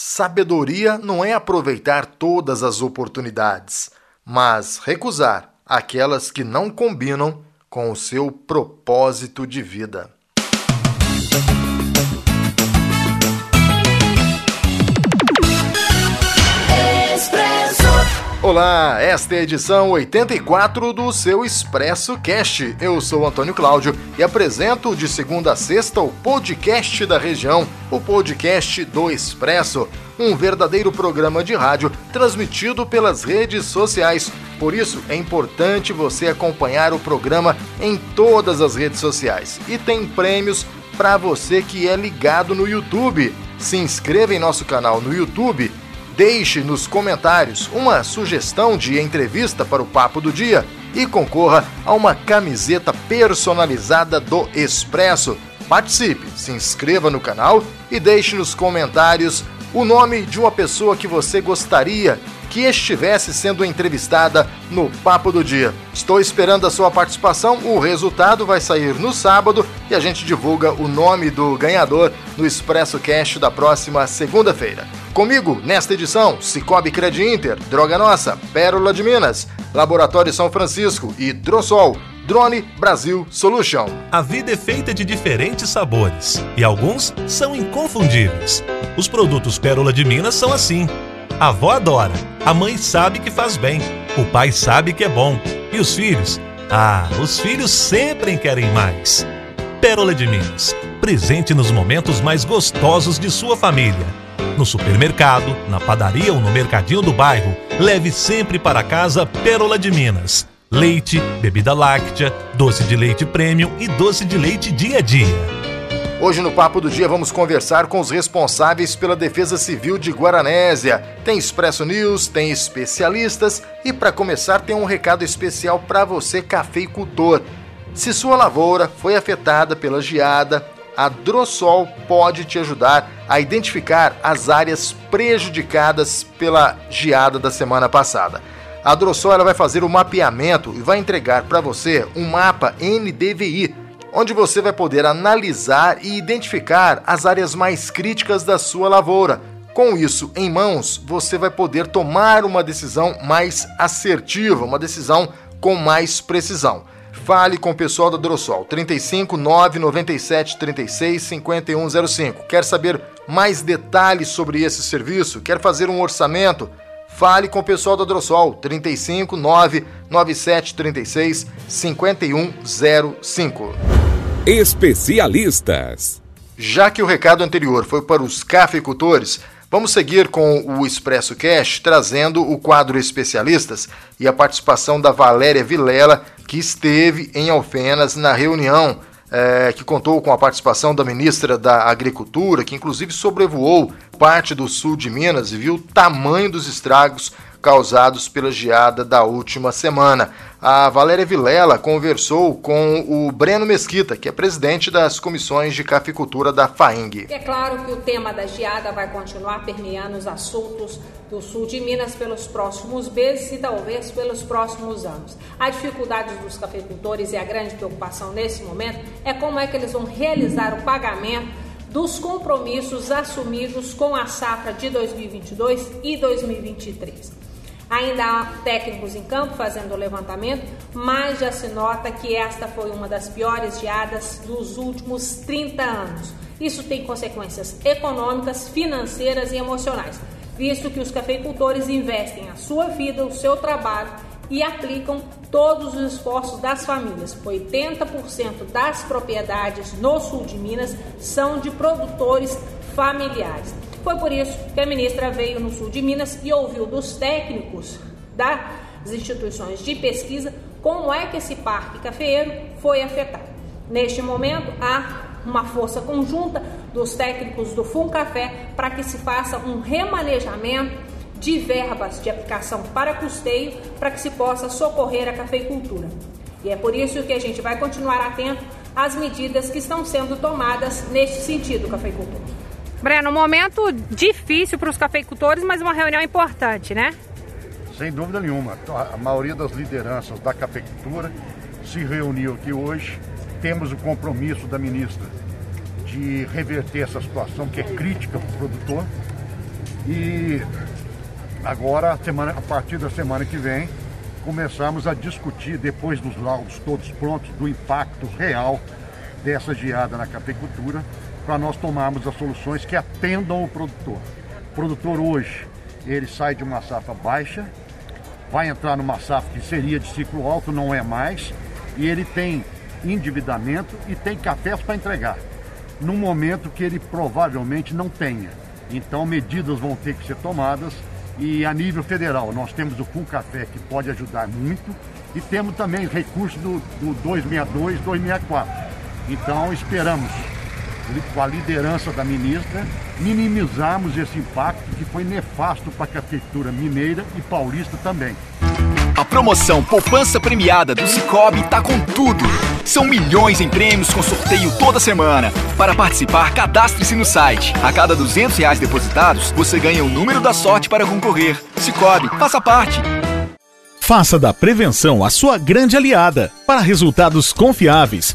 Sabedoria não é aproveitar todas as oportunidades, mas recusar aquelas que não combinam com o seu propósito de vida. Olá, esta é a edição 84 do seu Expresso Cast. Eu sou Antônio Cláudio e apresento de segunda a sexta o podcast da região, o podcast do Expresso, um verdadeiro programa de rádio transmitido pelas redes sociais. Por isso é importante você acompanhar o programa em todas as redes sociais e tem prêmios para você que é ligado no YouTube. Se inscreva em nosso canal no YouTube Deixe nos comentários uma sugestão de entrevista para o Papo do Dia e concorra a uma camiseta personalizada do Expresso. Participe, se inscreva no canal e deixe nos comentários o nome de uma pessoa que você gostaria que estivesse sendo entrevistada no Papo do Dia. Estou esperando a sua participação. O resultado vai sair no sábado e a gente divulga o nome do ganhador no Expresso Cast da próxima segunda-feira. Comigo, nesta edição, Cicobi Cred Inter, Droga Nossa, Pérola de Minas, Laboratório São Francisco e Drossol. Drone Brasil Solution. A vida é feita de diferentes sabores e alguns são inconfundíveis. Os produtos Pérola de Minas são assim. A avó adora, a mãe sabe que faz bem, o pai sabe que é bom e os filhos? Ah, os filhos sempre querem mais. Pérola de Minas, presente nos momentos mais gostosos de sua família. No supermercado, na padaria ou no mercadinho do bairro, leve sempre para casa Pérola de Minas. Leite, bebida láctea, doce de leite premium e doce de leite dia a dia. Hoje no Papo do Dia vamos conversar com os responsáveis pela Defesa Civil de Guaranésia. Tem Expresso News, tem especialistas e para começar tem um recado especial para você cafeicultor. Se sua lavoura foi afetada pela geada, a Drossol pode te ajudar a identificar as áreas prejudicadas pela geada da semana passada. A Drossol ela vai fazer o mapeamento e vai entregar para você um mapa NDVI, onde você vai poder analisar e identificar as áreas mais críticas da sua lavoura. Com isso em mãos, você vai poder tomar uma decisão mais assertiva, uma decisão com mais precisão. Fale com o pessoal da Drossol, 35 997 36 5105. Quer saber mais detalhes sobre esse serviço? Quer fazer um orçamento? Fale com o pessoal da Drossol, 35 997 36 5105. Especialistas. Já que o recado anterior foi para os cafeicultores, Vamos seguir com o Expresso Cash, trazendo o quadro Especialistas e a participação da Valéria Vilela, que esteve em Alfenas na reunião é, que contou com a participação da ministra da Agricultura, que inclusive sobrevoou parte do sul de Minas e viu o tamanho dos estragos causados pela geada da última semana. A Valéria Vilela conversou com o Breno Mesquita, que é presidente das comissões de cafeicultura da FAENG. É claro que o tema da geada vai continuar permeando os assuntos do sul de Minas pelos próximos meses e talvez pelos próximos anos. A dificuldade dos cafeicultores e a grande preocupação nesse momento é como é que eles vão realizar o pagamento dos compromissos assumidos com a safra de 2022 e 2023. Ainda há técnicos em campo fazendo o levantamento, mas já se nota que esta foi uma das piores geadas dos últimos 30 anos. Isso tem consequências econômicas, financeiras e emocionais, visto que os cafeicultores investem a sua vida, o seu trabalho e aplicam todos os esforços das famílias. 80% das propriedades no sul de Minas são de produtores familiares. Foi por isso que a ministra veio no sul de Minas e ouviu dos técnicos das instituições de pesquisa como é que esse parque cafeeiro foi afetado. Neste momento, há uma força conjunta dos técnicos do Café para que se faça um remanejamento de verbas de aplicação para custeio para que se possa socorrer a cafeicultura. E é por isso que a gente vai continuar atento às medidas que estão sendo tomadas neste sentido, cafeicultor. Breno, um momento difícil para os cafeicultores, mas uma reunião importante, né? Sem dúvida nenhuma. A maioria das lideranças da cafeicultura se reuniu aqui hoje. Temos o compromisso da ministra de reverter essa situação que é crítica para o produtor. E agora, semana, a partir da semana que vem, começamos a discutir, depois dos laudos todos prontos, do impacto real dessa geada na cafeicultura, para nós tomarmos as soluções que atendam o produtor. O produtor hoje, ele sai de uma safra baixa, vai entrar numa safra que seria de ciclo alto, não é mais, e ele tem endividamento e tem cafés para entregar, num momento que ele provavelmente não tenha. Então, medidas vão ter que ser tomadas e a nível federal, nós temos o Full Café que pode ajudar muito e temos também recursos do, do 262, 264. Então, esperamos, com a liderança da ministra, minimizarmos esse impacto que foi nefasto para a cafeicultura mineira e paulista também. A promoção Poupança Premiada do Cicobi tá com tudo. São milhões em prêmios com sorteio toda semana. Para participar, cadastre-se no site. A cada 200 reais depositados, você ganha o número da sorte para concorrer. Cicobi, faça parte. Faça da prevenção a sua grande aliada. Para resultados confiáveis,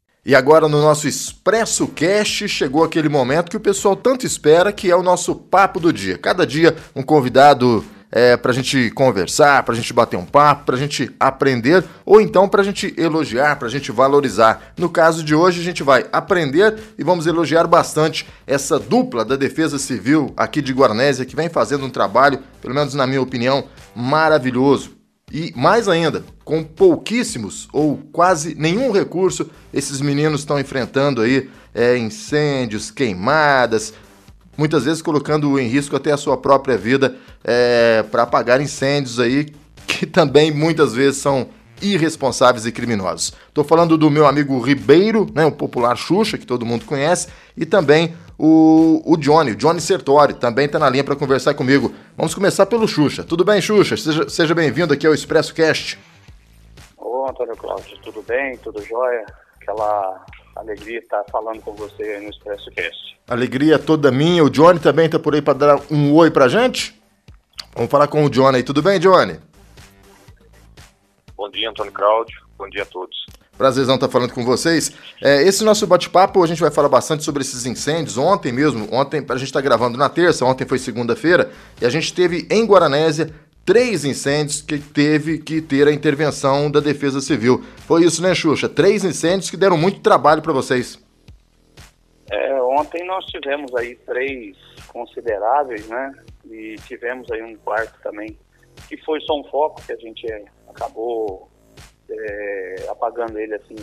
E agora no nosso Expresso Cast chegou aquele momento que o pessoal tanto espera, que é o nosso papo do dia. Cada dia um convidado é, para a gente conversar, para a gente bater um papo, para a gente aprender ou então para a gente elogiar, para a gente valorizar. No caso de hoje, a gente vai aprender e vamos elogiar bastante essa dupla da Defesa Civil aqui de Guarnésia que vem fazendo um trabalho, pelo menos na minha opinião, maravilhoso. E mais ainda, com pouquíssimos ou quase nenhum recurso, esses meninos estão enfrentando aí é, incêndios, queimadas, muitas vezes colocando em risco até a sua própria vida é, para apagar incêndios aí que também muitas vezes são irresponsáveis e criminosos. Estou falando do meu amigo Ribeiro, né, o popular Xuxa, que todo mundo conhece, e também o, o Johnny, o Johnny Sertori, também está na linha para conversar comigo. Vamos começar pelo Xuxa. Tudo bem, Xuxa? Seja, seja bem-vindo aqui ao Expresso Cast. Ô, Antônio Cláudio, tudo bem? Tudo jóia? Aquela alegria estar falando com você no Expresso Cast. Alegria toda minha. O Johnny também está por aí para dar um oi para gente? Vamos falar com o Johnny aí. Tudo bem, Johnny? Bom dia, Antônio Cláudio. Bom dia a todos. Prazerzão estar falando com vocês. É, esse nosso bate-papo, a gente vai falar bastante sobre esses incêndios. Ontem mesmo, ontem, a gente está gravando na terça, ontem foi segunda-feira, e a gente teve em Guaranésia três incêndios que teve que ter a intervenção da Defesa Civil. Foi isso, né, Xuxa? Três incêndios que deram muito trabalho para vocês. É, ontem nós tivemos aí três consideráveis, né? E tivemos aí um quarto também, que foi só um foco que a gente acabou é, apagando ele assim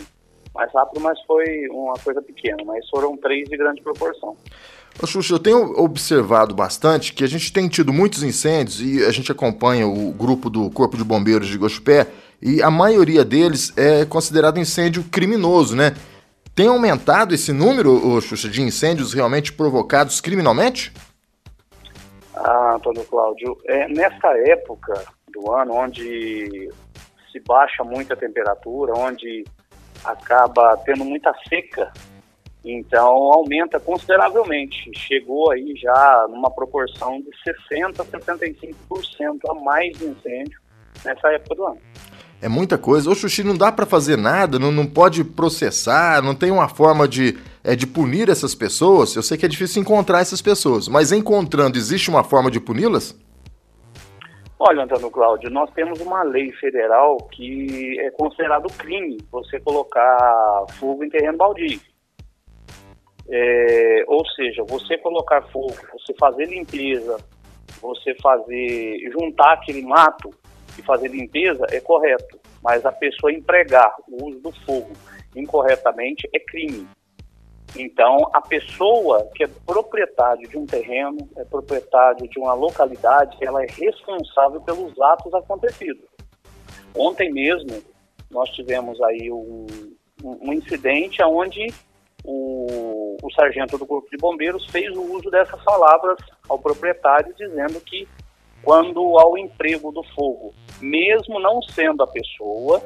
mais rápido, mas foi uma coisa pequena, mas foram três de grande proporção. Ô, Xuxa, eu tenho observado bastante que a gente tem tido muitos incêndios e a gente acompanha o grupo do Corpo de Bombeiros de Gospé e a maioria deles é considerado incêndio criminoso, né? Tem aumentado esse número, ô, Xuxa, de incêndios realmente provocados criminalmente? Ah, Antônio Cláudio, é, nessa época do ano, onde se baixa muito a temperatura, onde acaba tendo muita seca, então aumenta consideravelmente. Chegou aí já numa proporção de 60% a 75% a mais de incêndio nessa época do ano. É muita coisa. Ô, Xuxi, não dá para fazer nada, não, não pode processar, não tem uma forma de, é, de punir essas pessoas. Eu sei que é difícil encontrar essas pessoas, mas encontrando, existe uma forma de puni-las? Olha, Antônio Cláudio, nós temos uma lei federal que é considerado crime você colocar fogo em terreno baldio. É, ou seja, você colocar fogo, você fazer limpeza, você fazer juntar aquele mato e fazer limpeza é correto, mas a pessoa empregar o uso do fogo incorretamente é crime. Então, a pessoa que é proprietário de um terreno, é proprietário de uma localidade, ela é responsável pelos atos acontecidos. Ontem mesmo, nós tivemos aí um, um incidente onde o, o sargento do Corpo de Bombeiros fez o uso dessas palavras ao proprietário, dizendo que quando ao emprego do fogo, mesmo não sendo a pessoa,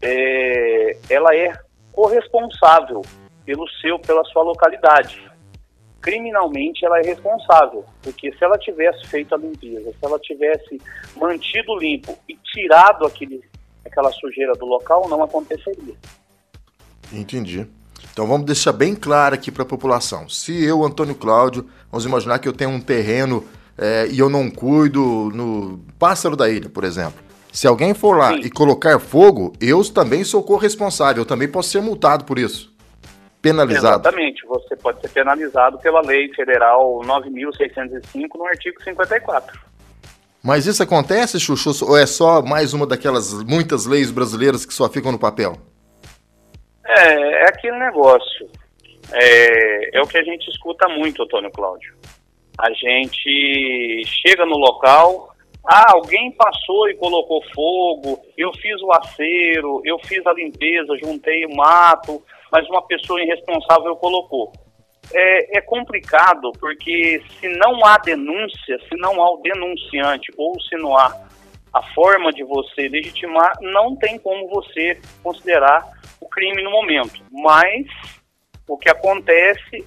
é, ela é corresponsável pelo seu, pela sua localidade. Criminalmente ela é responsável, porque se ela tivesse feito a limpeza, se ela tivesse mantido limpo e tirado aquele, aquela sujeira do local, não aconteceria. Entendi. Então vamos deixar bem claro aqui para a população. Se eu, Antônio Cláudio, vamos imaginar que eu tenho um terreno é, e eu não cuido no Pássaro da Ilha, por exemplo. Se alguém for lá Sim. e colocar fogo, eu também sou corresponsável, eu também posso ser multado por isso. Penalizado. Exatamente, você pode ser penalizado pela Lei Federal 9.605 no artigo 54. Mas isso acontece, Chuchu, ou é só mais uma daquelas muitas leis brasileiras que só ficam no papel? É, é aquele negócio. É, é o que a gente escuta muito, Antônio Cláudio. A gente chega no local, ah, alguém passou e colocou fogo, eu fiz o acero, eu fiz a limpeza, juntei o mato, mas uma pessoa irresponsável colocou. É, é, complicado porque se não há denúncia, se não há o denunciante ou se não há a forma de você legitimar, não tem como você considerar o crime no momento. Mas o que acontece,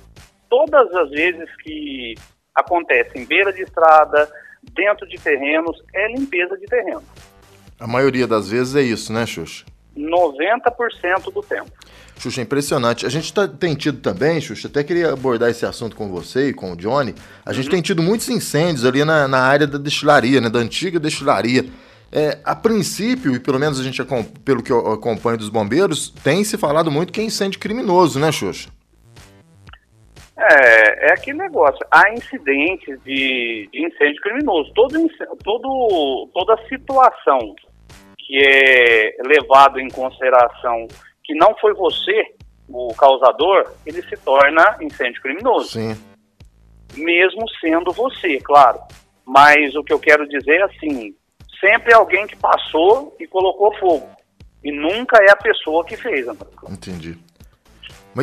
todas as vezes que acontece em beira de estrada, dentro de terrenos, é limpeza de terreno. A maioria das vezes é isso, né, Xuxa? 90% do tempo. Xuxa, é impressionante. A gente tá, tem tido também, Xuxa, até queria abordar esse assunto com você e com o Johnny. A gente uhum. tem tido muitos incêndios ali na, na área da destilaria, né, da antiga destilaria. É, a princípio, e pelo menos a gente, pelo que eu acompanho dos bombeiros, tem se falado muito que é incêndio criminoso, né, Xuxa? É, é aquele negócio. Há incidentes de, de incêndio criminoso. Todo, todo, toda situação que é levado em consideração que não foi você o causador, ele se torna incêndio criminoso. Sim. Mesmo sendo você, claro. Mas o que eu quero dizer é assim, sempre é alguém que passou e colocou fogo. E nunca é a pessoa que fez, André. Entendi.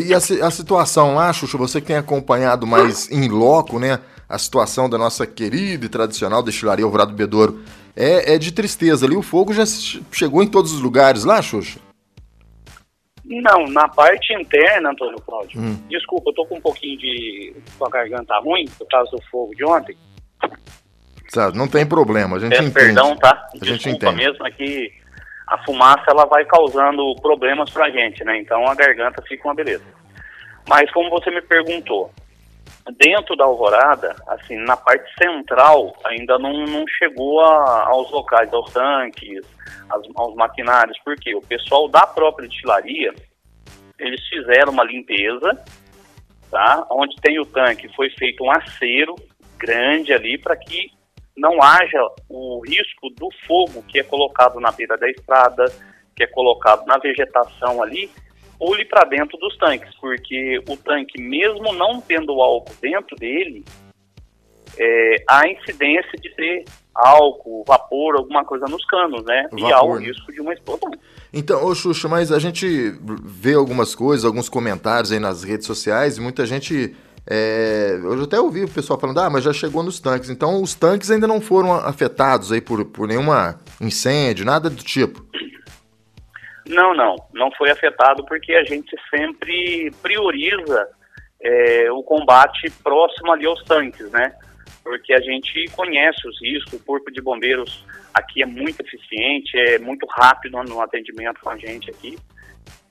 E a, a situação lá, Xuxa, você que tem acompanhado mais em loco, né? A situação da nossa querida e tradicional destilaria Alvorado Bedouro é, é de tristeza. Ali o fogo já chegou em todos os lugares lá, Xuxa? Não, na parte interna, Antônio Cláudio. Hum. Desculpa, eu tô com um pouquinho de. com a garganta ruim por causa do fogo de ontem. Sabe, não tem problema, a gente Peço entende. Perdão, tá? A Desculpa gente entende. mesmo, é que a fumaça ela vai causando problemas pra gente, né? Então a garganta fica uma beleza. Mas como você me perguntou, dentro da alvorada, assim, na parte central, ainda não, não chegou a, aos locais, aos tanques, aos, aos maquinários, porque o pessoal da própria destilaria, eles fizeram uma limpeza, tá? Onde tem o tanque, foi feito um acero grande ali para que não haja o risco do fogo que é colocado na beira da estrada, que é colocado na vegetação ali, pule para dentro dos tanques, porque o tanque, mesmo não tendo álcool dentro dele, é, há incidência de ter álcool, vapor, alguma coisa nos canos, né? Vapor, e há o né? risco de uma explosão. Então, ô Xuxa, mas a gente vê algumas coisas, alguns comentários aí nas redes sociais, e muita gente é, eu até ouvi o pessoal falando, ah, mas já chegou nos tanques. Então os tanques ainda não foram afetados aí por, por nenhuma incêndio, nada do tipo. Não, não, não foi afetado porque a gente sempre prioriza é, o combate próximo ali aos tanques, né? Porque a gente conhece os riscos, o corpo de bombeiros aqui é muito eficiente, é muito rápido no atendimento com a gente aqui.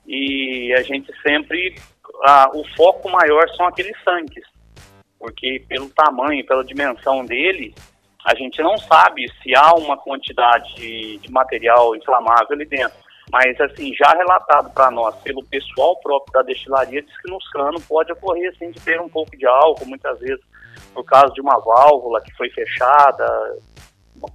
E a gente sempre a, o foco maior são aqueles tanques, porque pelo tamanho, pela dimensão dele, a gente não sabe se há uma quantidade de, de material inflamável ali dentro. Mas, assim, já relatado para nós pelo pessoal próprio da destilaria, diz que nos canos pode ocorrer, assim, de ter um pouco de álcool, muitas vezes por causa de uma válvula que foi fechada,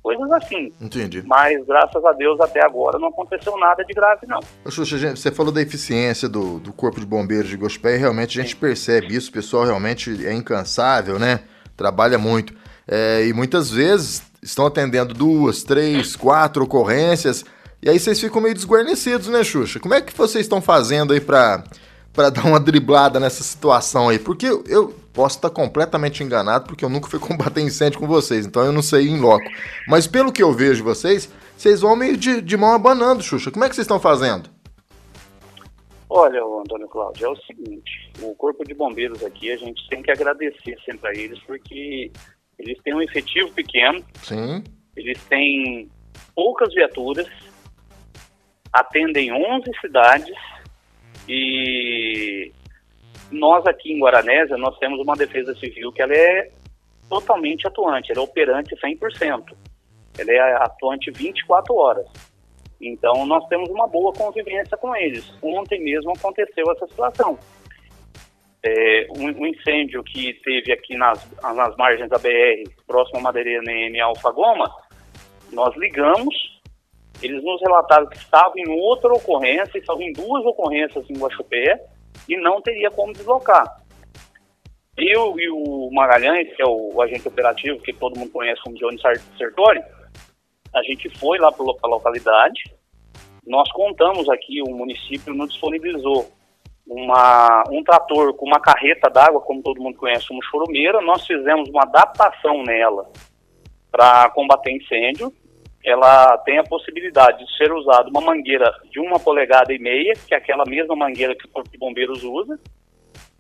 coisas assim. Entendi. Mas, graças a Deus, até agora não aconteceu nada de grave, não. Xuxa, você falou da eficiência do, do Corpo de Bombeiros de Gospé e realmente a gente Sim. percebe isso, o pessoal realmente é incansável, né? Trabalha muito. É, e muitas vezes estão atendendo duas, três, quatro ocorrências, e aí vocês ficam meio desguarnecidos, né, Xuxa? Como é que vocês estão fazendo aí para para dar uma driblada nessa situação aí? Porque eu posso estar completamente enganado, porque eu nunca fui combater incêndio com vocês, então eu não sei em loco. Mas pelo que eu vejo vocês, vocês vão meio de, de mão abanando, Xuxa. Como é que vocês estão fazendo? Olha, Antônio Cláudio, é o seguinte, o Corpo de Bombeiros aqui, a gente tem que agradecer sempre a eles, porque eles têm um efetivo pequeno, Sim. eles têm poucas viaturas, atendem 11 cidades e nós aqui em Guaranésia, nós temos uma defesa civil que ela é totalmente atuante, ela é operante 100%. Ela é atuante 24 horas. Então, nós temos uma boa convivência com eles. Ontem mesmo aconteceu essa situação. É, um, um, incêndio que teve aqui nas, nas margens da BR, próximo a Madeirena em Alfa Goma, nós ligamos, eles nos relataram que estavam em outra ocorrência, estavam em duas ocorrências em Guaxupé, e não teria como deslocar. Eu e o Magalhães, que é o, agente operativo, que todo mundo conhece como Johnny Sertori, a gente foi lá para a localidade, nós contamos aqui, o município nos disponibilizou uma, um trator com uma carreta d'água, como todo mundo conhece, uma chorumeira, nós fizemos uma adaptação nela para combater incêndio. Ela tem a possibilidade de ser usada uma mangueira de uma polegada e meia, que é aquela mesma mangueira que o Corpo de Bombeiros usa,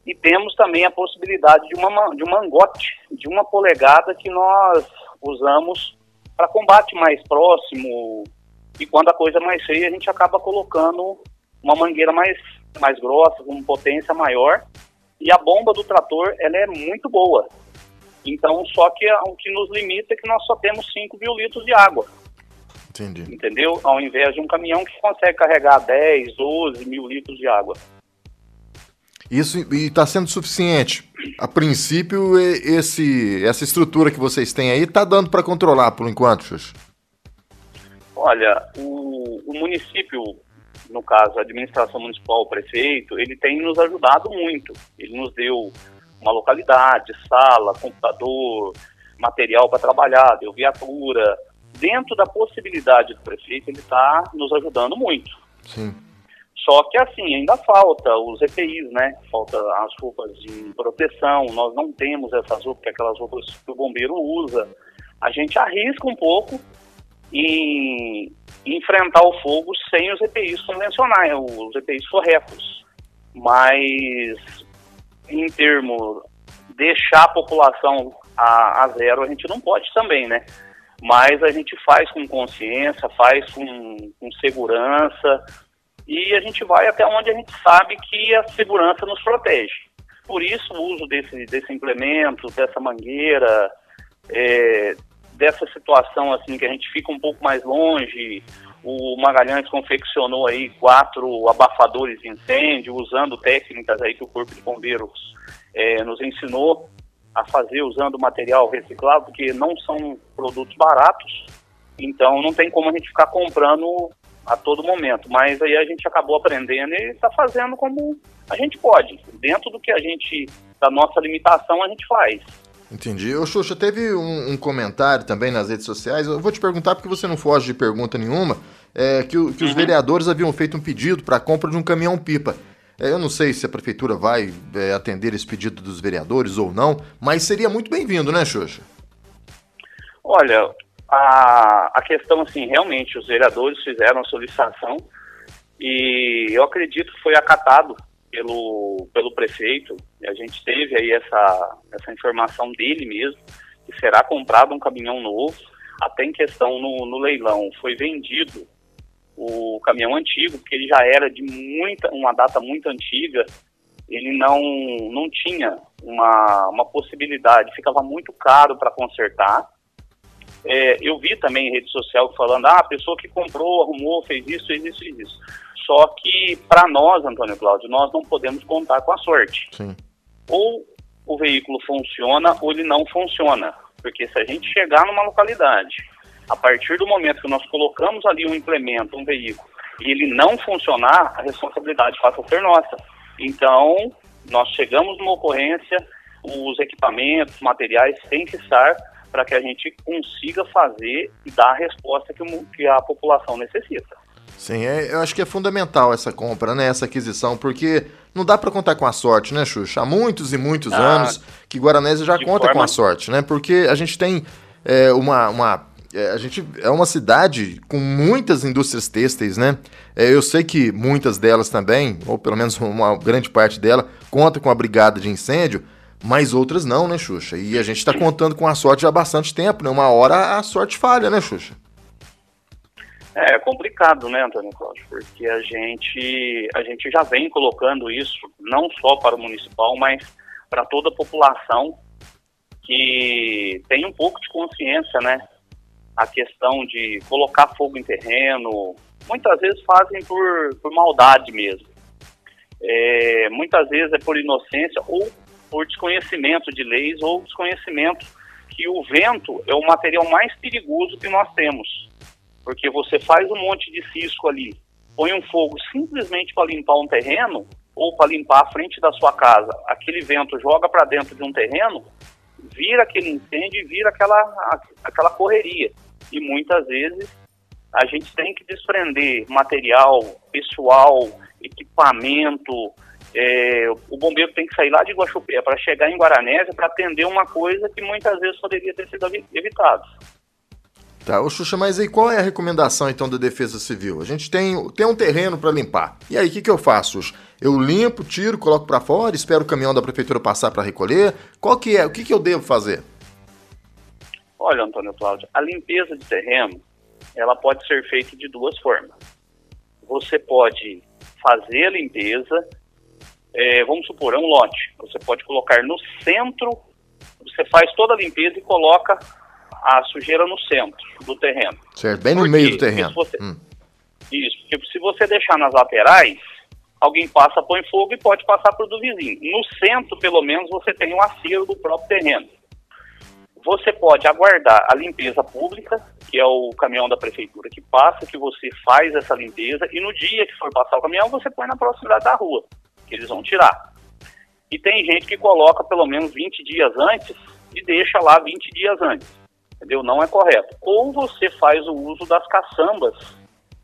e temos também a possibilidade de, uma, de um mangote de uma polegada que nós usamos para combate mais próximo. E quando a coisa é mais feia, a gente acaba colocando uma mangueira mais, mais grossa, com potência maior. E a bomba do trator ela é muito boa. Então, só que o que nos limita é que nós só temos 5 mil litros de água. Entendi. Entendeu? Ao invés de um caminhão que consegue carregar 10, 12 mil litros de água. Isso está sendo suficiente. A princípio, esse, essa estrutura que vocês têm aí está dando para controlar por enquanto, Xuxa? Olha, o, o, município, no caso a administração municipal, o prefeito, ele tem nos ajudado muito. Ele nos deu uma localidade, sala, computador, material para trabalhar, deu viatura. Dentro da possibilidade do prefeito, ele está nos ajudando muito. Sim. Só que assim, ainda falta os EPIs, né? Falta as roupas de proteção, nós não temos essas roupas, que aquelas roupas que o bombeiro usa. A gente arrisca um pouco em enfrentar o fogo sem os EPIs convencionais, os EPIs corretos. Mas em termos deixar a população a, a zero, a gente não pode também, né? Mas a gente faz com consciência, faz com, com segurança, e a gente vai até onde a gente sabe que a segurança nos protege. Por isso o uso desse, desse implemento, dessa mangueira, é, dessa situação assim que a gente fica um pouco mais longe. O Magalhães confeccionou aí quatro abafadores de incêndio, usando técnicas aí que o Corpo de Bombeiros é, nos ensinou a fazer usando material reciclado, porque não são produtos baratos, então não tem como a gente ficar comprando a todo momento. Mas aí a gente acabou aprendendo e está fazendo como a gente pode. Dentro do que a gente, da nossa limitação, a gente faz. Entendi. Ô, Xuxa, teve um, um, comentário também nas redes sociais. Eu vou te perguntar porque você não foge de pergunta nenhuma. É, que, que os uhum. vereadores haviam feito um pedido para a compra de um caminhão-pipa. É, eu não sei se a prefeitura vai é, atender esse pedido dos vereadores ou não, mas seria muito bem-vindo, né, Xuxa? Olha, a, a questão, assim, realmente, os vereadores fizeram a solicitação e eu acredito que foi acatado pelo, pelo prefeito. A gente teve aí essa, essa informação dele mesmo, que será comprado um caminhão novo. Até em questão no, no leilão, foi vendido o caminhão antigo, porque ele já era de muita, uma data muito antiga, ele não, não tinha uma, uma possibilidade, ficava muito caro para consertar. É, eu vi também em rede social falando, ah, a pessoa que comprou, arrumou, fez isso, fez isso, fez isso. Só que para nós, Antônio Cláudio, nós não podemos contar com a sorte. Sim. Ou o veículo funciona ou ele não funciona. Porque se a gente chegar numa localidade, a partir do momento que nós colocamos ali um implemento, um veículo, e ele não funcionar, a responsabilidade passa a ser nossa. Então, nós chegamos numa ocorrência, os equipamentos, materiais têm que estar para que a gente consiga fazer e dar a resposta que, que a população necessita. Sim, é, eu acho que é fundamental essa compra, né? Essa aquisição, porque não dá para contar com a sorte, né, Xuxa? Há muitos e muitos ah, anos que Guaranésia já conta forma... com a sorte, né? Porque a gente tem é, uma, uma é, a gente é uma cidade com muitas indústrias têxteis, né? É, eu sei que muitas delas também, ou pelo menos uma grande parte dela, conta com a brigada de incêndio, mas outras não, né, Xuxa? E a gente está contando com a sorte há bastante tempo, né? Uma hora a sorte falha, né, Xuxa? É, é complicado, né, Antônio Cláudio? Porque a gente, a gente já vem colocando isso não só para o municipal, mas para toda a população que tem um pouco de consciência, né? A questão de colocar fogo em terreno, muitas vezes fazem por, por maldade mesmo. É, muitas vezes é por inocência ou por desconhecimento de leis ou desconhecimento que o vento é o material mais perigoso que nós temos porque você faz um monte de cisco ali, põe um fogo simplesmente para limpar um terreno ou para limpar a frente da sua casa, aquele vento joga para dentro de um terreno, vira aquele incêndio e vira aquela, aquela correria. E muitas vezes a gente tem que desprender material, pessoal, equipamento. É, o bombeiro tem que sair lá de Guaxupé para chegar em Guaranésia para atender uma coisa que muitas vezes poderia ter sido evitada. Tá, ô Xuxa, mas aí qual é a recomendação então da Defesa Civil? A gente tem, tem um terreno para limpar. E aí, o que, que eu faço? Eu limpo, tiro, coloco para fora, espero o caminhão da prefeitura passar para recolher? Qual que é? O que, que eu devo fazer? Olha, Antônio Cláudio, a limpeza de terreno, ela pode ser feita de duas formas. Você pode fazer a limpeza, é, vamos supor, é um lote. Você pode colocar no centro, você faz toda a limpeza e coloca a sujeira no centro do terreno. Certo, bem no porque meio do terreno. Você, hum. Isso, porque se você deixar nas laterais, alguém passa, põe fogo e pode passar para o do vizinho. No centro, pelo menos, você tem um acero do próprio terreno. Você pode aguardar a limpeza pública, que é o caminhão da prefeitura que passa, que você faz essa limpeza, e no dia que for passar o caminhão, você põe na proximidade da rua, que eles vão tirar. E tem gente que coloca pelo menos 20 dias antes e deixa lá 20 dias antes entendeu? Não é correto. Ou você faz o uso das caçambas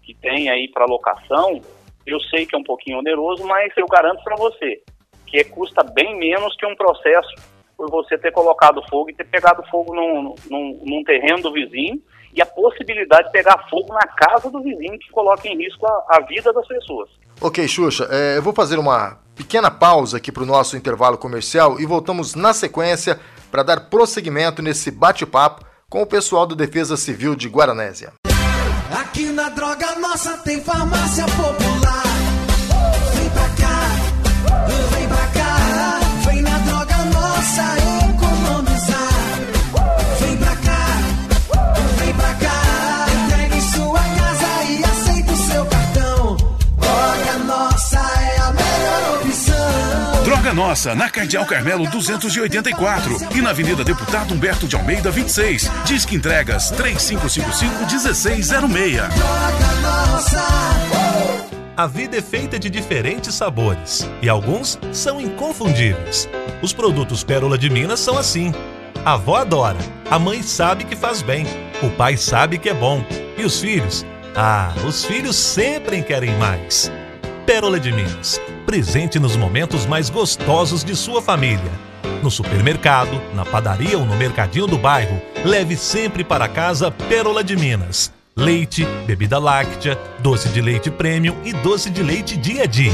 que tem aí para locação. Eu sei que é um pouquinho oneroso, mas eu garanto para você que custa bem menos que um processo por você ter colocado fogo e ter pegado fogo num, num, num terreno do vizinho e a possibilidade de pegar fogo na casa do vizinho que coloca em risco a, a vida das pessoas. Ok, Xuxa, é, eu vou fazer uma pequena pausa aqui para o nosso intervalo comercial e voltamos na sequência para dar prosseguimento nesse bate-papo com o pessoal do Defesa Civil de Guaranésia. Aqui na Droga Nossa tem farmácia popular. Nossa, na Cardeal Carmelo 284 e na Avenida Deputado Humberto de Almeida 26. Disque entregas 3555-1606. A vida é feita de diferentes sabores e alguns são inconfundíveis. Os produtos Pérola de Minas são assim. A avó adora, a mãe sabe que faz bem, o pai sabe que é bom e os filhos? Ah, os filhos sempre querem mais. Pérola de Minas, presente nos momentos mais gostosos de sua família no supermercado, na padaria ou no mercadinho do bairro, leve sempre para casa Pérola de Minas. Leite, bebida láctea, doce de leite premium e doce de leite dia a dia.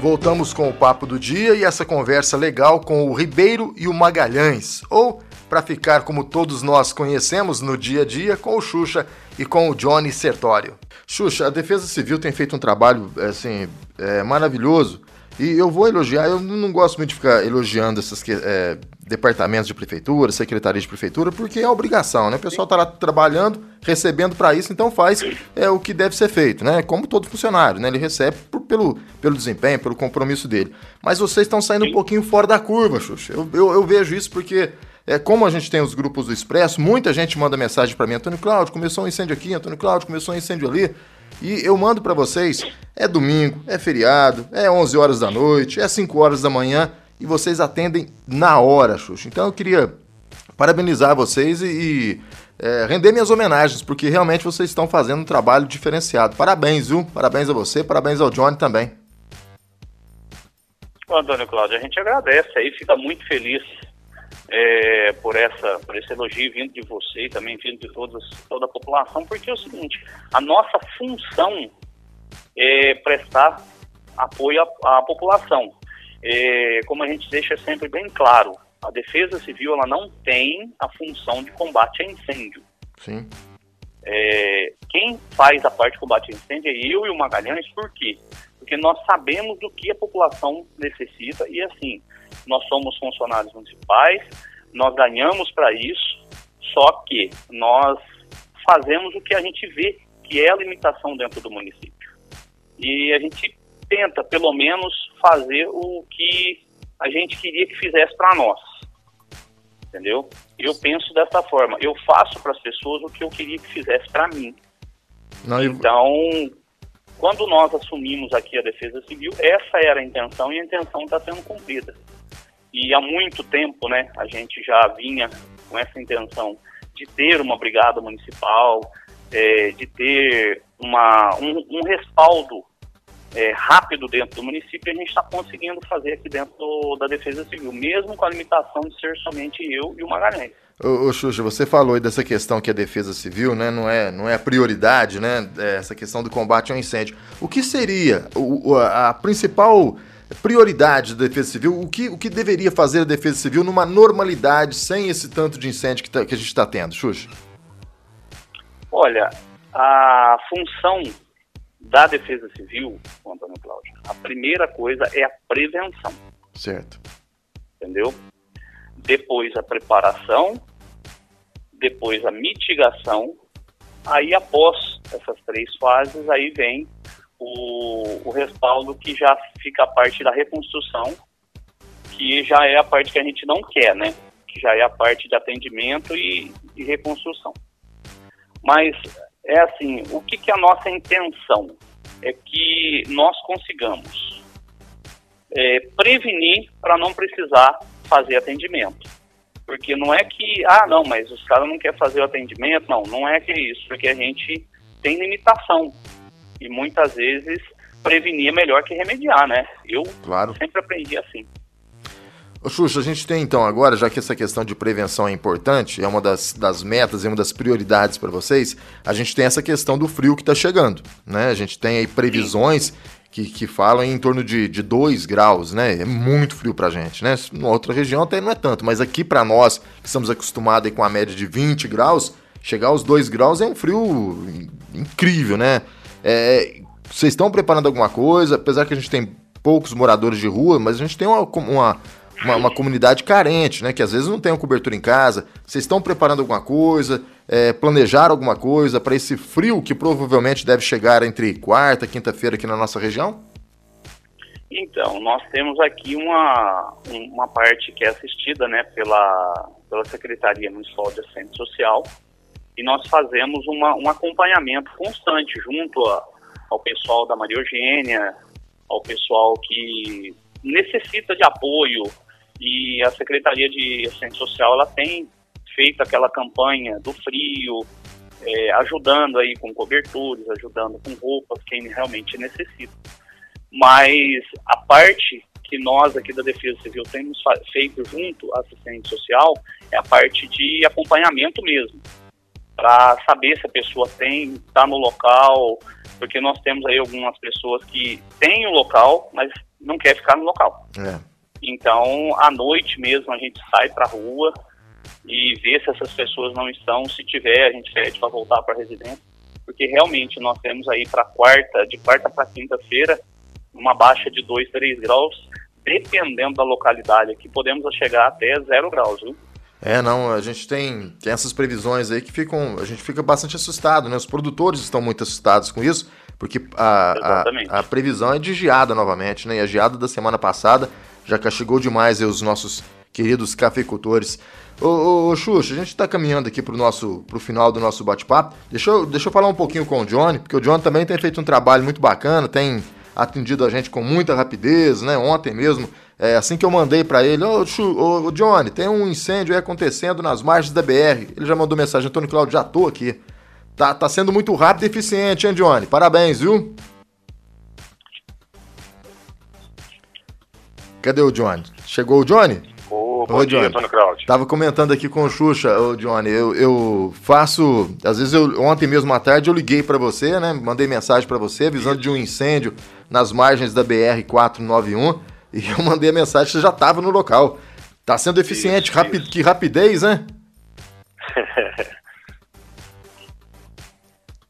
Voltamos com o papo do dia e essa conversa legal com o Ribeiro e o Magalhães, ou para ficar como todos nós conhecemos no dia a dia, com o Xuxa e com o Johnny Sertório. Xuxa, a Defesa Civil tem feito um trabalho assim é, maravilhoso e eu vou elogiar, eu não gosto muito de ficar elogiando esses é, departamentos de prefeitura, secretarias de prefeitura, porque é obrigação, né? O pessoal está lá trabalhando, recebendo para isso, então faz é, o que deve ser feito, né? Como todo funcionário, né? Ele recebe por, pelo, pelo desempenho, pelo compromisso dele. Mas vocês estão saindo um pouquinho fora da curva, Xuxa. Eu, eu, eu vejo isso porque é, como a gente tem os grupos do Expresso, muita gente manda mensagem para mim, Antônio Cláudio, começou um incêndio aqui, Antônio Cláudio, começou um incêndio ali. E eu mando para vocês, é domingo, é feriado, é 11 horas da noite, é 5 horas da manhã e vocês atendem na hora, Xuxa. Então eu queria parabenizar vocês e, e é, render minhas homenagens, porque realmente vocês estão fazendo um trabalho diferenciado. Parabéns, viu? Parabéns a você, parabéns ao Johnny também. Antônio Cláudio, a gente agradece aí, fica muito feliz é, por, essa, por esse elogio vindo de você e também vindo de todos, toda a população, porque é o seguinte, a nossa função é prestar apoio à, à população. É, como a gente deixa sempre bem claro, a Defesa Civil ela não tem a função de combate a incêndio. Sim. É, quem faz a parte de combate a incêndio é eu e o Magalhães, por quê? Porque nós sabemos do que a população necessita e assim, nós somos funcionários municipais, nós ganhamos para isso, só que nós fazemos o que a gente vê que é a limitação dentro do município. E a gente tenta, pelo menos, fazer o que a gente queria que fizesse para nós. Entendeu? Eu penso dessa forma. Eu faço para as pessoas o que eu queria que fizesse para mim. Não. Então, quando nós assumimos aqui a Defesa Civil, essa era a intenção e a intenção está sendo cumprida. E há muito tempo, né, a gente já vinha com essa intenção de ter uma brigada municipal, é, de ter uma, um, um respaldo é, rápido dentro do município, a gente está conseguindo fazer aqui dentro do, da Defesa Civil, mesmo com a limitação de ser somente eu e o Magalhães. Ô, Xuxa, você falou aí dessa questão que a defesa civil né, não, é, não é a prioridade, né? É essa questão do combate ao incêndio. O que seria o, a principal prioridade da defesa civil? O que, o que deveria fazer a defesa civil numa normalidade sem esse tanto de incêndio que, tá, que a gente está tendo, Xuxa? Olha, a função da Defesa Civil, Antônio Cláudio, a primeira coisa é a prevenção. Certo. Entendeu? Depois a preparação, depois a mitigação, aí após essas três fases, aí vem o, o respaldo que já fica a parte da reconstrução, que já é a parte que a gente não quer, né? Que já é a parte de atendimento e, e reconstrução. Mas é assim, o que, que é a nossa intenção? É que nós consigamos é, prevenir para não precisar fazer atendimento. Porque não é que, ah, não, mas os caras não querem fazer o atendimento. Não, não é que é isso, porque a gente tem limitação. E muitas vezes prevenir é melhor que remediar, né? Eu claro. sempre aprendi assim. Ô Xuxa, a gente tem então agora, já que essa questão de prevenção é importante, é uma das, das metas, é uma das prioridades para vocês, a gente tem essa questão do frio que está chegando, né? A gente tem aí previsões que, que falam em torno de 2 graus, né? É muito frio pra gente, né? Em outra região até não é tanto, mas aqui para nós, que estamos acostumados com a média de 20 graus, chegar aos 2 graus é um frio incrível, né? É, vocês estão preparando alguma coisa? Apesar que a gente tem poucos moradores de rua, mas a gente tem uma, uma uma, uma, comunidade carente, né? Que às vezes não tem uma cobertura em casa. Vocês estão preparando alguma coisa? É, planejaram alguma coisa para esse frio que provavelmente deve chegar entre quarta e quinta-feira aqui na nossa região? Então, nós temos aqui uma, uma parte que é assistida né, pela, pela Secretaria Municipal de Assistência Social e nós fazemos uma, um acompanhamento constante junto a, ao pessoal da Maria Eugênia, ao pessoal que necessita de apoio, e a Secretaria de Assistência Social ela tem feito aquela campanha do frio, é, ajudando aí com coberturas, ajudando com roupas, quem realmente necessita. Mas a parte que nós aqui da Defesa Civil temos feito junto à assistente social é a parte de acompanhamento mesmo, para saber se a pessoa tem, está no local, porque nós temos aí algumas pessoas que têm o local, mas não quer ficar no local. É. Então, à noite mesmo, a gente sai para a rua e vê se essas pessoas não estão. Se tiver, a gente pede para voltar para a residência. Porque realmente nós temos aí para quarta, de quarta para quinta-feira, uma baixa de 2, 3 graus, dependendo da localidade aqui, podemos chegar até zero graus, viu? É, não, a gente tem, tem essas previsões aí que ficam, a gente fica bastante assustado, né? Os produtores estão muito assustados com isso, porque a, a, a, previsão é de geada novamente, né? E a geada da semana passada já castigou demais os nossos queridos cafeicultores. Ô, ô, ô Xuxa, a gente está caminhando aqui para o nosso, pro final do nosso bate-papo. Deixa eu, deixa eu falar um pouquinho com o Johnny, porque o Johnny também tem feito um trabalho muito bacana, tem atendido a gente com muita rapidez, né? Ontem mesmo É, assim que eu mandei para ele, ô, ô, ô, Johnny, tem um incêndio aí acontecendo nas margens da BR. Ele já mandou mensagem, Antônio Cláudio, já tô aqui. Tá, tá sendo muito rápido e eficiente, hein, Johnny? Parabéns, viu? Cadê o Johnny? Chegou o Johnny? Ô, bom Oi, dia, Johnny. Antônio Cláudio. Tava comentando aqui com o Xuxa, ô Johnny, eu, eu faço, às vezes eu, ontem mesmo à tarde eu liguei pra você, né, mandei mensagem pra você avisando de um incêndio nas margens da BR 491 e eu mandei a mensagem, você já tava no local. Tá sendo eficiente, Isso, rapi- isso. que rapidez, né?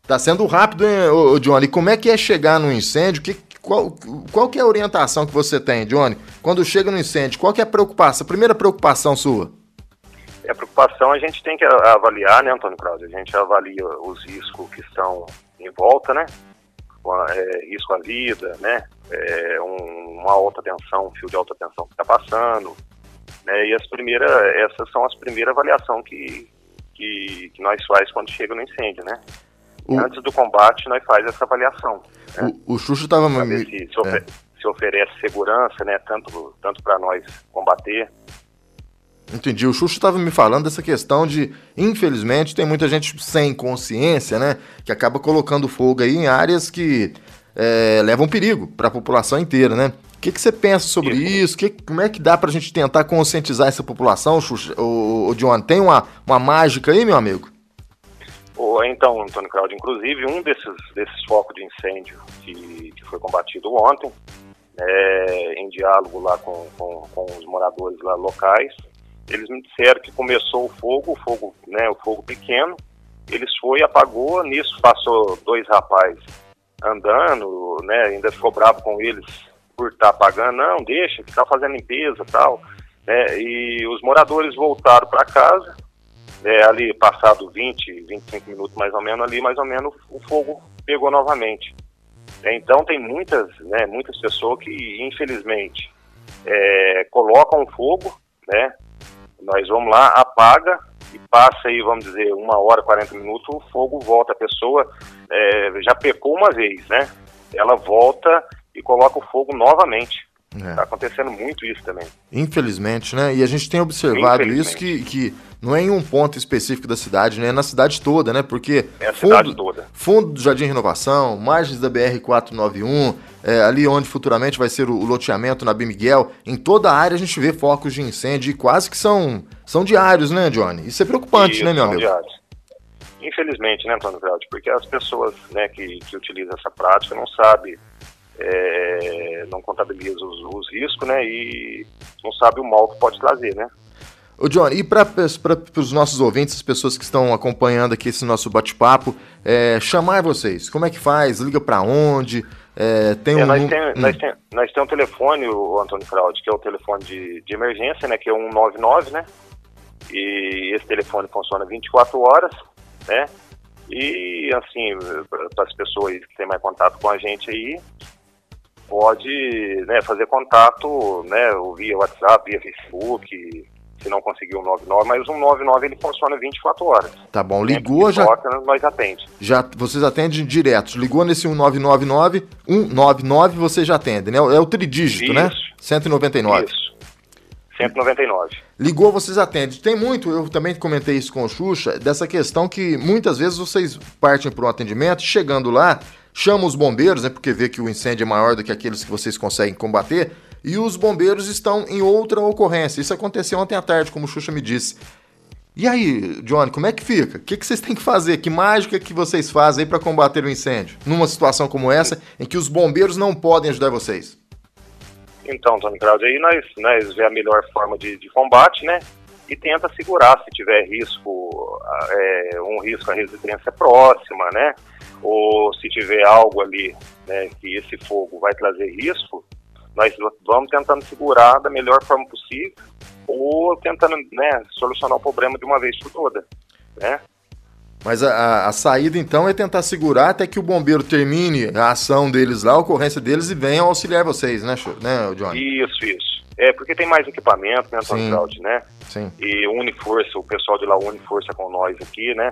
Tá sendo rápido, hein, ô, ô, Johnny? Como é que é chegar no incêndio? Que, qual, qual que é a orientação que você tem, Johnny? Quando chega no incêndio, qual que é a preocupação, a primeira preocupação sua? É, a preocupação a gente tem que avaliar, né, Antônio Cláudio? A gente avalia os riscos que estão em volta, né? É, risco à vida, né? É, um- uma alta tensão, um fio de alta tensão que está passando. Né? E as primeiras, essas são as primeiras avaliações que, que, que nós faz quando chega no incêndio, né? O- Antes do combate, nós faz essa avaliação. né? O, o Xuxa tava... Pra me- ver se, se, ofe- é. se oferece segurança, né? Tanto, tanto para nós combater, Entendi. O Xuxa estava me falando dessa questão de, infelizmente, tem muita gente sem consciência, né? Que acaba colocando fogo aí em áreas que é, levam perigo para a população inteira, né? O que, que você pensa sobre isso? Que, como é que dá pra gente tentar conscientizar essa população, Xuxa? O, o John, tem uma, uma mágica aí, meu amigo? Ou, então, Antônio Cláudio, inclusive um desses, desses focos de incêndio que, que foi combatido ontem, é, em diálogo lá com, com, com os moradores lá locais, eles me disseram que começou o fogo, o fogo, né, o fogo pequeno, eles foi, apagou, nisso passou dois rapazes andando, né, ainda ficou bravo com eles por estar apagando, não, deixa, que tá fazendo limpeza tal, né, e os moradores voltaram para casa, é, ali passado 20, 25 minutos mais ou menos, ali mais ou menos o fogo pegou novamente. É, então tem muitas, né, muitas pessoas que infelizmente é, colocam fogo, né, nós vamos lá, apaga e passa aí, vamos dizer, uma hora, 40 minutos, o fogo volta, a pessoa é, já pecou uma vez, né, ela volta e coloca o fogo novamente. É. Está acontecendo muito isso também. Infelizmente, né? E a gente tem observado isso que, que não é em um ponto específico da cidade, né? É na cidade toda, né? Porque É a cidade toda. fundo do Jardim Renovação, margens da BR-491, é, ali onde futuramente vai ser o, o loteamento na Bimiguel, em toda a área a gente vê focos de incêndio e quase que são, são diários, né, Johnny? Isso é preocupante, Isso, né, meu são amigo? diários. Infelizmente, né, Antônio Cláudio? Porque as pessoas né, que, que utilizam essa prática não sabem, é, não contabilizam os, os riscos, né, e não sabem o mal que pode trazer, né? Ô, Johnny, e para os nossos ouvintes, as pessoas que estão acompanhando aqui esse nosso bate-papo, é, chamar vocês, como é que faz? Liga para onde? É, tem É, um... nós, tem, hum. nós, tem, nós temos um telefone, o Antônio Cláudio, que é o telefone de, de emergência, né, que é o 199, né? E esse telefone funciona 24 horas, né? E, assim, para as pessoas que têm mais contato com a gente aí, pode né, fazer contato né, via WhatsApp, via Facebook, se não conseguir o 99, mas o 99 ele funciona 24 horas. Tá bom, Sempre ligou, já, toca, nós atende. já vocês atendem direto. Ligou nesse 1999, 199 você já atende, né? É o tridígito, né? Isso. 199. Isso. 199. Ligou, vocês atendem. Tem muito, eu também comentei isso com o Xuxa, dessa questão que muitas vezes vocês partem para um atendimento, chegando lá, chamam os bombeiros, né? Porque vê que o incêndio é maior do que aqueles que vocês conseguem combater, e os bombeiros estão em outra ocorrência. Isso aconteceu ontem à tarde, como o Xuxa me disse. E aí, Johnny, como é que fica? O que, que vocês têm que fazer? Que mágica que vocês fazem para combater o incêndio? Numa situação como essa, em que os bombeiros não podem ajudar vocês? Então, Antônio Cláudio, aí nós, nós vê a melhor forma de, de combate, né? E tenta segurar se tiver risco, ah, é, um risco à residência próxima, né? Ou se tiver algo ali, né, que esse fogo vai trazer risco, nós vamos tentando segurar da melhor forma possível ou tentando, né, solucionar o problema de uma vez por toda, né? Mas a, a- saída, então, é tentar segurar até que o bombeiro termine a ação deles lá, a ocorrência deles, e venham auxiliar vocês, né, né Johnny? Isso, isso. É, porque tem mais equipamento, né, Antônio Sim. Cláudio, né? Sim. E une força, o pessoal de lá une força com nós aqui, né?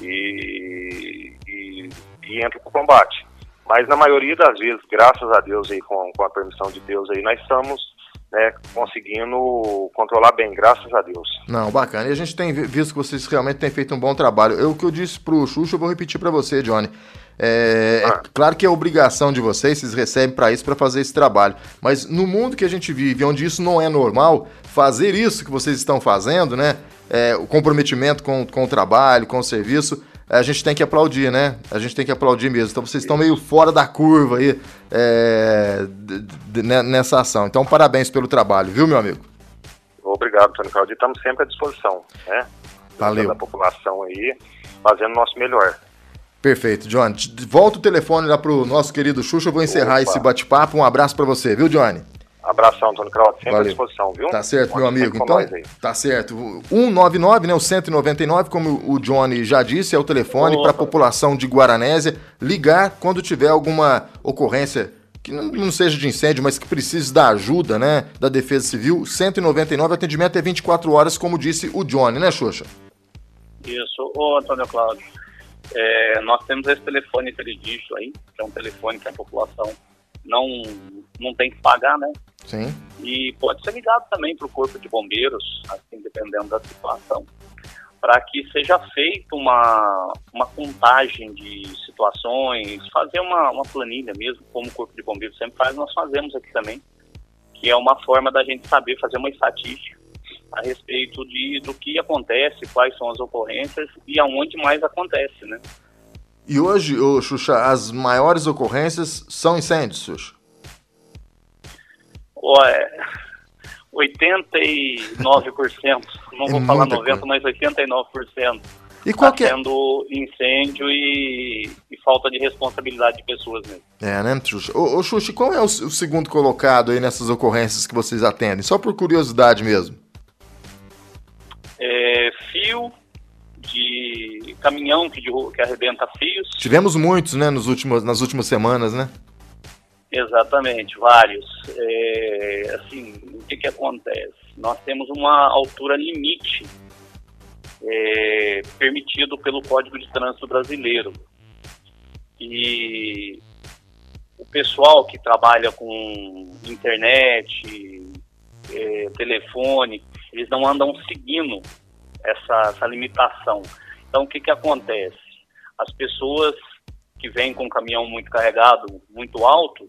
E, e, e entra pro combate. Mas na maioria das vezes, graças a Deus aí, com, com a permissão de Deus aí, nós estamos né, conseguindo controlar bem, graças a Deus. Não, bacana. E a gente tem visto que vocês realmente têm feito um bom trabalho. Eu, o que eu disse pro Xuxa, eu vou repetir para você, Johnny. É, ah. é, claro que é obrigação de vocês, vocês recebem para isso, para fazer esse trabalho. Mas no mundo que a gente vive, onde isso não é normal, fazer isso que vocês estão fazendo, né? É, o comprometimento com, com o trabalho, com o serviço, a gente tem que aplaudir, né? A gente tem que aplaudir mesmo. Então vocês estão meio fora da curva aí é, né, nessa ação. Então parabéns pelo trabalho, viu, meu amigo? Obrigado, Tony Claudio. Estamos sempre à disposição, né? Valeu. Da população aí, fazendo o nosso melhor. Perfeito, Johnny. Volta o telefone lá pro nosso querido Xuxa. Eu vou encerrar Opa. esse bate-papo. Um abraço para você, viu, Johnny? Abração, Antônio Claudio, sempre Valeu. à disposição, viu? Tá certo, Pode meu amigo. Então, tá certo. 199, né, o 199, como o Johnny já disse, é o telefone para a população de Guaranésia ligar quando tiver alguma ocorrência que não seja de incêndio, mas que precise da ajuda, né, da Defesa Civil. 199, atendimento é 24 horas, como disse o Johnny, né, Xuxa? Isso, ô Antônio Cláudio. É, nós temos esse telefone inteligível aí, que é um telefone que a população não, não tem que pagar, né? Sim. E pode ser ligado também para o Corpo de Bombeiros, assim, dependendo da situação, para que seja feita uma, uma contagem de situações, fazer uma, uma planilha mesmo, como o Corpo de Bombeiros sempre faz, nós fazemos aqui também, que é uma forma da gente saber fazer uma estatística a respeito de, do que acontece, quais são as ocorrências e aonde mais acontece, né? E hoje, ô, Xuxa, as maiores ocorrências são incêndios, Xuxa? Ué, 89%, não vou é falar 90%, coisa. mas 89%. E qual que é? sendo incêndio e, e, falta de responsabilidade de pessoas mesmo. É, né, Xuxa? Ô, ô Xuxa, qual é o, o segundo colocado aí nessas ocorrências que vocês atendem? Só por curiosidade mesmo. É, fio de caminhão que, que arrebenta fios. Tivemos muitos, né, nos últimos, nas últimas semanas, né? Exatamente, vários. É, assim, o que, que acontece? Nós temos uma altura limite é, permitido pelo Código de Trânsito Brasileiro. E o pessoal que trabalha com internet, é, telefone, eles não andam seguindo essa, essa limitação. Então, o que, que acontece? As pessoas que vêm com um caminhão muito carregado, muito alto,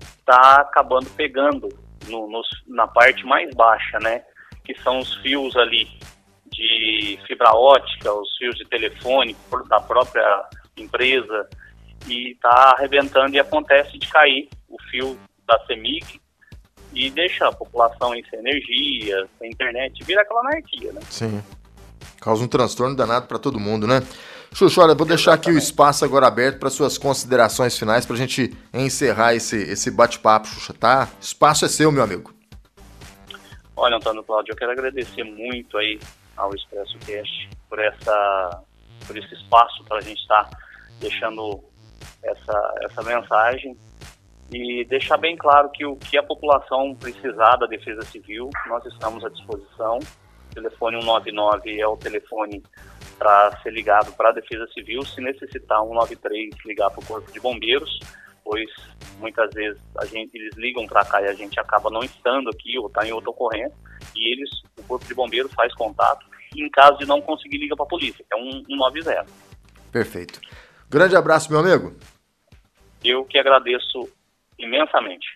está acabando pegando no, na parte mais baixa, né? Que são os fios ali de fibra ótica, os fios de telefone da própria empresa e está arrebentando e acontece de cair o fio da CEMIG e deixa a população sem energia, sem internet, vira aquela anarquia, né? Sim. Causa um transtorno danado para todo mundo, né? Xuxa, olha, vou deixar aqui o espaço agora aberto para suas considerações finais para a gente encerrar esse, esse bate-papo, Xuxa, tá? Espaço é seu, meu amigo. Olha, Antônio Cláudio, eu quero agradecer muito aí ao Expresso Cast por, essa, por esse espaço para a gente estar tá deixando essa, essa mensagem e deixar bem claro que o que a população precisar da Defesa Civil, nós estamos à disposição telefone 199 é o telefone para ser ligado para a Defesa Civil. Se necessitar 193, ligar para o Corpo de Bombeiros, pois muitas vezes a gente, eles ligam para cá e a gente acaba não estando aqui ou está em outra ocorrência e eles, o Corpo de Bombeiros faz contato e em caso de não conseguir liga para a polícia, que é um 190. Perfeito. Grande abraço, meu amigo. Eu que agradeço imensamente.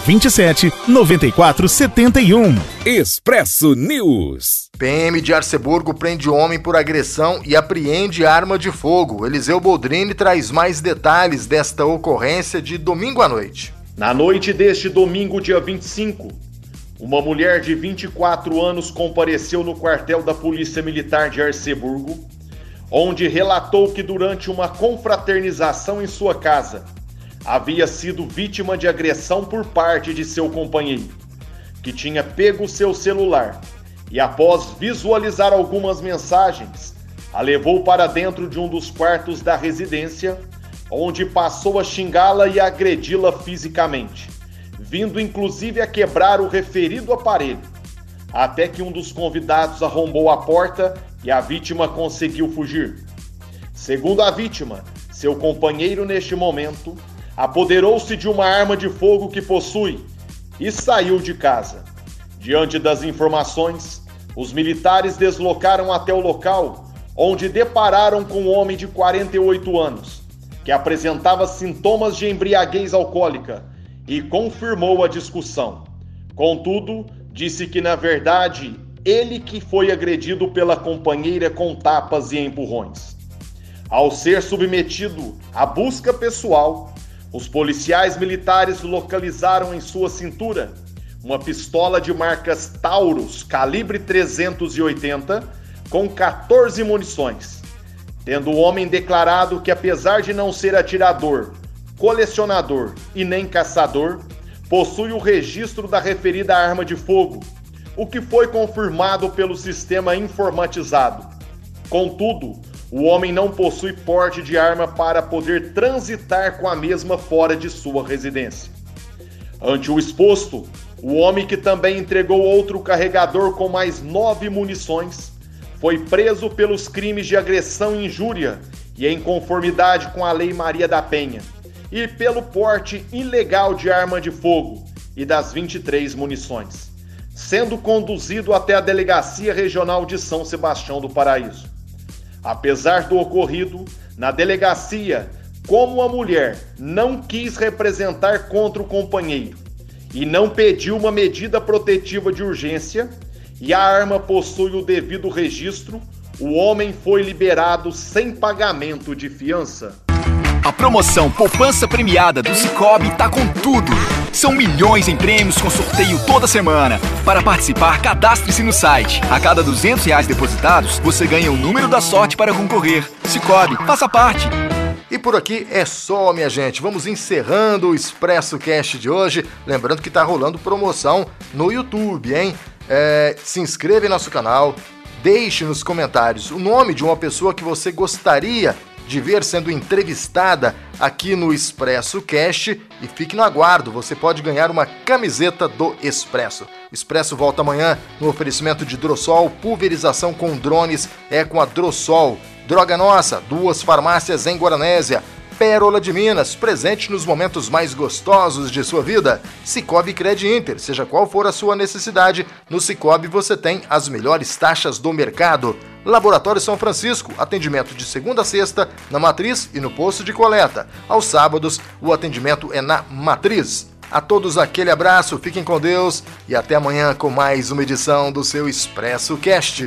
27 94 71. Expresso News. PM de Arceburgo prende homem por agressão e apreende arma de fogo. Eliseu Boldrini traz mais detalhes desta ocorrência de domingo à noite. Na noite deste domingo, dia 25, uma mulher de 24 anos compareceu no quartel da Polícia Militar de Arceburgo, onde relatou que durante uma confraternização em sua casa, havia sido vítima de agressão por parte de seu companheiro, que tinha pego seu celular e, após visualizar algumas mensagens, a levou para dentro de um dos quartos da residência, onde passou a xingá-la e agredi-la fisicamente, vindo inclusive a quebrar o referido aparelho, até que um dos convidados arrombou a porta e a vítima conseguiu fugir. Segundo a vítima, seu companheiro neste momento apoderou-se de uma arma de fogo que possui e saiu de casa. Diante das informações, os militares deslocaram até o local, onde depararam com um homem de 48 anos, que apresentava sintomas de embriaguez alcoólica e confirmou a discussão. Contudo, disse que na verdade ele que foi agredido pela companheira com tapas e empurrões. Ao ser submetido à busca pessoal, os policiais militares localizaram em sua cintura uma pistola de marcas Taurus calibre 380 com 14 munições, tendo o homem declarado que apesar de não ser atirador, colecionador e nem caçador, possui o registro da referida arma de fogo, o que foi confirmado pelo sistema informatizado. Contudo, o homem não possui porte de arma para poder transitar com a mesma fora de sua residência. Ante o exposto, o homem que também entregou outro carregador com mais nove munições foi preso pelos crimes de agressão e injúria e em conformidade com a Lei Maria da Penha, e pelo porte ilegal de arma de fogo e das 23 munições, sendo conduzido até a Delegacia Regional de São Sebastião do Paraíso. Apesar do ocorrido, na delegacia, como a mulher não quis representar contra o companheiro e não pediu uma medida protetiva de urgência e a arma possui o devido registro, o homem foi liberado sem pagamento de fiança. Promoção Poupança Premiada do Cicobi tá com tudo. São milhões em prêmios com sorteio toda semana. Para participar, cadastre-se no site. A cada 200 reais depositados, você ganha o número da sorte para concorrer. Cicobi, faça parte. E por aqui é só, minha gente. Vamos encerrando o Expresso Cast de hoje. Lembrando que tá rolando promoção no YouTube, hein? É, se inscreva em nosso canal, deixe nos comentários o nome de uma pessoa que você gostaria de ver sendo entrevistada aqui no Expresso Cast e fique no aguardo, você pode ganhar uma camiseta do Expresso. Expresso volta amanhã no oferecimento de Drossol, pulverização com drones é com a Drossol. Droga Nossa, duas farmácias em Guaranésia. Pérola de Minas, presente nos momentos mais gostosos de sua vida. Cicobi Cred Inter, seja qual for a sua necessidade, no Cicobi você tem as melhores taxas do mercado. Laboratório São Francisco, atendimento de segunda a sexta na matriz e no posto de coleta. Aos sábados, o atendimento é na matriz. A todos aquele abraço, fiquem com Deus e até amanhã com mais uma edição do seu Expresso Cast.